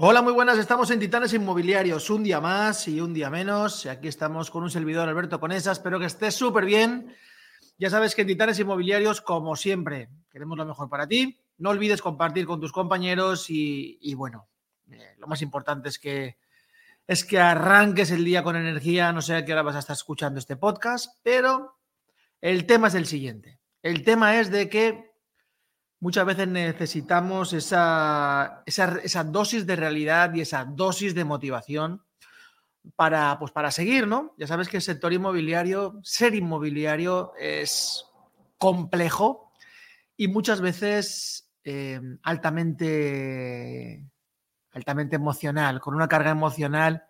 Hola, muy buenas. Estamos en Titanes Inmobiliarios. Un día más y un día menos. Aquí estamos con un servidor, Alberto Conesa. Espero que estés súper bien. Ya sabes que en Titanes Inmobiliarios, como siempre, queremos lo mejor para ti. No olvides compartir con tus compañeros y, y bueno, eh, lo más importante es que, es que arranques el día con energía. No sé a qué hora vas a estar escuchando este podcast, pero el tema es el siguiente. El tema es de que muchas veces necesitamos esa, esa, esa, dosis de realidad y esa dosis de motivación para, pues para seguir, ¿no? Ya sabes que el sector inmobiliario, ser inmobiliario es complejo y muchas veces eh, altamente, altamente emocional, con una carga emocional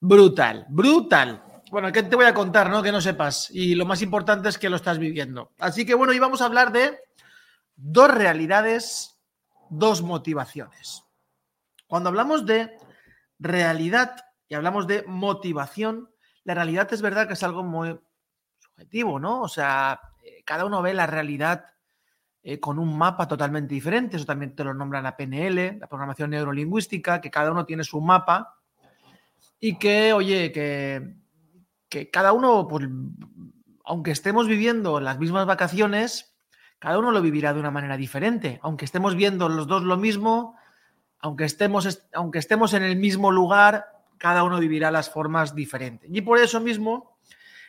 brutal, brutal. Bueno, ¿qué te voy a contar, no? Que no sepas. Y lo más importante es que lo estás viviendo. Así que bueno, hoy vamos a hablar de dos realidades, dos motivaciones. Cuando hablamos de realidad y hablamos de motivación, la realidad es verdad que es algo muy subjetivo, ¿no? O sea, eh, cada uno ve la realidad eh, con un mapa totalmente diferente. Eso también te lo nombra la PNL, la programación neurolingüística, que cada uno tiene su mapa y que, oye, que, que cada uno, pues, aunque estemos viviendo las mismas vacaciones, cada uno lo vivirá de una manera diferente. Aunque estemos viendo los dos lo mismo, aunque estemos, aunque estemos en el mismo lugar, cada uno vivirá las formas diferentes. Y por eso mismo,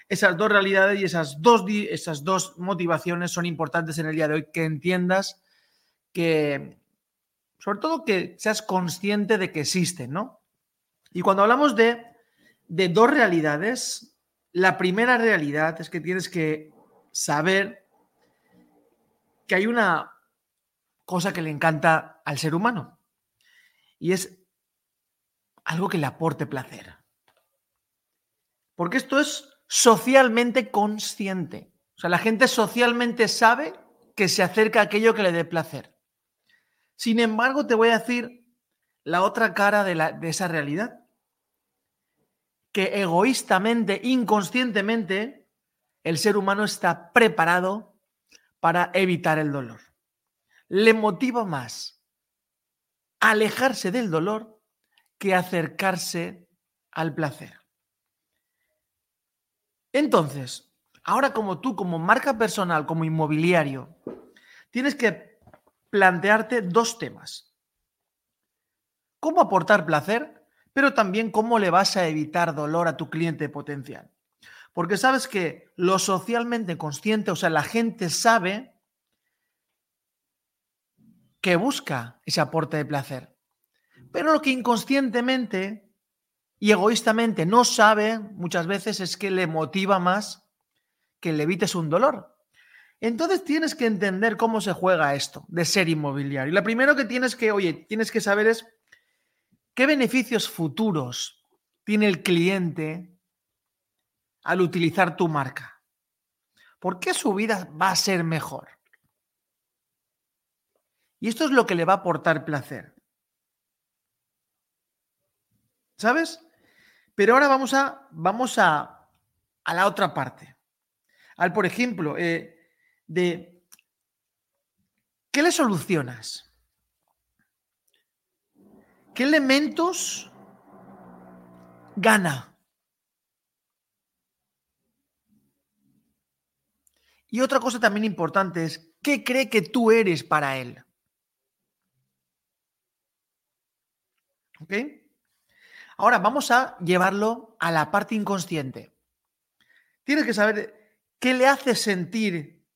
esas dos realidades y esas dos, esas dos motivaciones son importantes en el día de hoy, que entiendas que, sobre todo, que seas consciente de que existen, ¿no? Y cuando hablamos de, de dos realidades, la primera realidad es que tienes que saber que hay una cosa que le encanta al ser humano y es algo que le aporte placer. Porque esto es socialmente consciente. O sea, la gente socialmente sabe que se acerca a aquello que le dé placer. Sin embargo, te voy a decir la otra cara de, la, de esa realidad. Que egoístamente, inconscientemente, el ser humano está preparado para evitar el dolor. Le motiva más alejarse del dolor que acercarse al placer. Entonces, ahora como tú, como marca personal, como inmobiliario, tienes que plantearte dos temas. ¿Cómo aportar placer? Pero también cómo le vas a evitar dolor a tu cliente potencial. Porque sabes que lo socialmente consciente, o sea, la gente sabe que busca ese aporte de placer. Pero lo que inconscientemente y egoístamente no sabe muchas veces es que le motiva más que le evites un dolor. Entonces tienes que entender cómo se juega esto de ser inmobiliario. Y lo primero que tienes que, oye, tienes que saber es qué beneficios futuros tiene el cliente al utilizar tu marca. ¿Por qué su vida va a ser mejor? Y esto es lo que le va a aportar placer. ¿Sabes? Pero ahora vamos a, vamos a, a la otra parte. Al, por ejemplo, eh, de ¿qué le solucionas? ¿Qué elementos gana? Y otra cosa también importante es, ¿qué cree que tú eres para él? ¿Ok? Ahora vamos a llevarlo a la parte inconsciente. Tienes que saber qué le hace sentir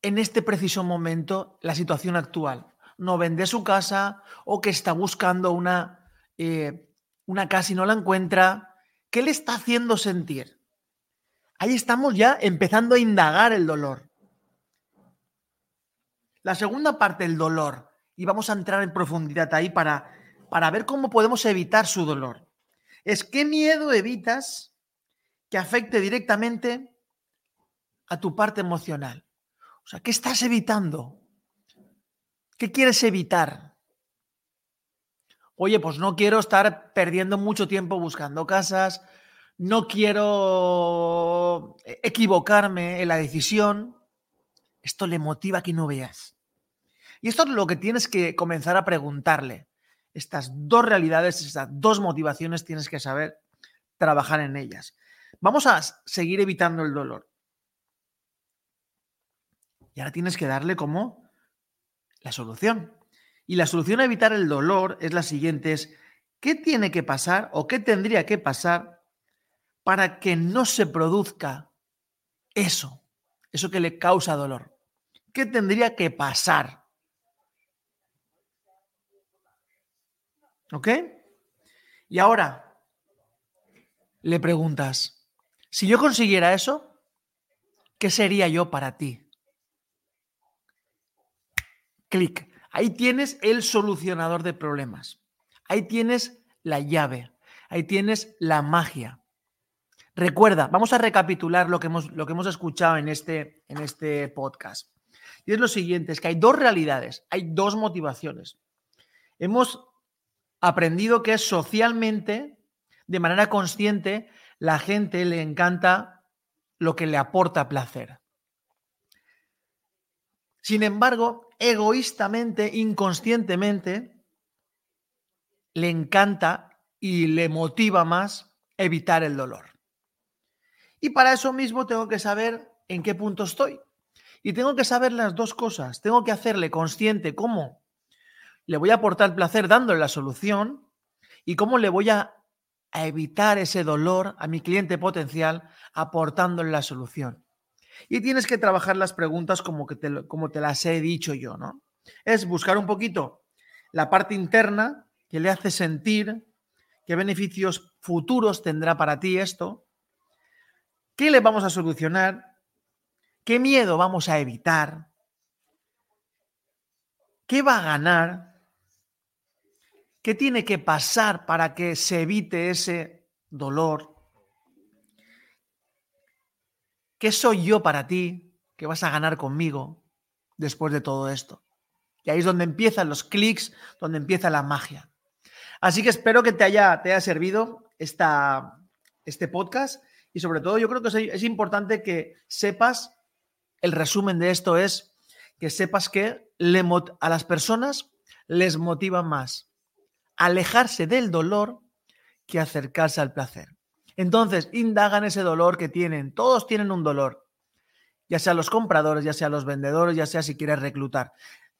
en este preciso momento la situación actual. No vende su casa o que está buscando una, eh, una casa y no la encuentra. ¿Qué le está haciendo sentir? Ahí estamos ya empezando a indagar el dolor. La segunda parte, el dolor. Y vamos a entrar en profundidad ahí para, para ver cómo podemos evitar su dolor. Es qué miedo evitas que afecte directamente a tu parte emocional. O sea, ¿qué estás evitando? ¿Qué quieres evitar? Oye, pues no quiero estar perdiendo mucho tiempo buscando casas, no quiero equivocarme en la decisión. Esto le motiva que no veas. Y esto es lo que tienes que comenzar a preguntarle. Estas dos realidades, estas dos motivaciones tienes que saber trabajar en ellas. Vamos a seguir evitando el dolor. Y ahora tienes que darle como la solución. Y la solución a evitar el dolor es la siguiente, es ¿qué tiene que pasar o qué tendría que pasar para que no se produzca eso, eso que le causa dolor? ¿Qué tendría que pasar? ¿Ok? Y ahora le preguntas, si yo consiguiera eso, ¿qué sería yo para ti? Clic. Ahí tienes el solucionador de problemas. Ahí tienes la llave. Ahí tienes la magia. Recuerda, vamos a recapitular lo que hemos, lo que hemos escuchado en este, en este podcast. Y es lo siguiente, es que hay dos realidades, hay dos motivaciones. Hemos aprendido que socialmente, de manera consciente, la gente le encanta lo que le aporta placer. Sin embargo, egoístamente, inconscientemente, le encanta y le motiva más evitar el dolor. Y para eso mismo tengo que saber en qué punto estoy. Y tengo que saber las dos cosas. Tengo que hacerle consciente cómo le voy a aportar placer dándole la solución y cómo le voy a, evitar ese dolor a mi cliente potencial aportándole la solución. Y tienes que trabajar las preguntas como, que te, como te las he dicho yo, ¿no? Es buscar un poquito la parte interna que le hace sentir qué beneficios futuros tendrá para ti esto, qué le vamos a solucionar, qué miedo vamos a evitar, qué va a ganar, qué tiene que pasar para que se evite ese dolor, ¿Qué soy yo para ti que vas a ganar conmigo después de todo esto? Y ahí es donde empiezan los clics, donde empieza la magia. Así que espero que te haya, te haya servido esta, este podcast y sobre todo yo creo que es, importante que sepas, el resumen de esto es que sepas que le, a las personas les motiva más alejarse del dolor que acercarse al placer. Entonces, indagan ese dolor que tienen. Todos tienen un dolor, ya sea los compradores, ya sea los vendedores, ya sea si quieres reclutar.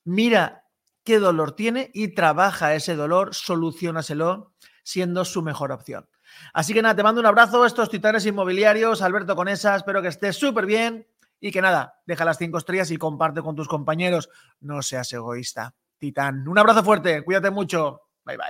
Mira qué dolor tiene y trabaja ese dolor, solucionaselo siendo su mejor opción. Así que nada, te mando un abrazo, estos titanes inmobiliarios, Alberto Conesa, espero que estés súper bien y que nada, deja las cinco estrellas y comparte con tus compañeros. No seas egoísta, titán. Un abrazo fuerte, cuídate mucho.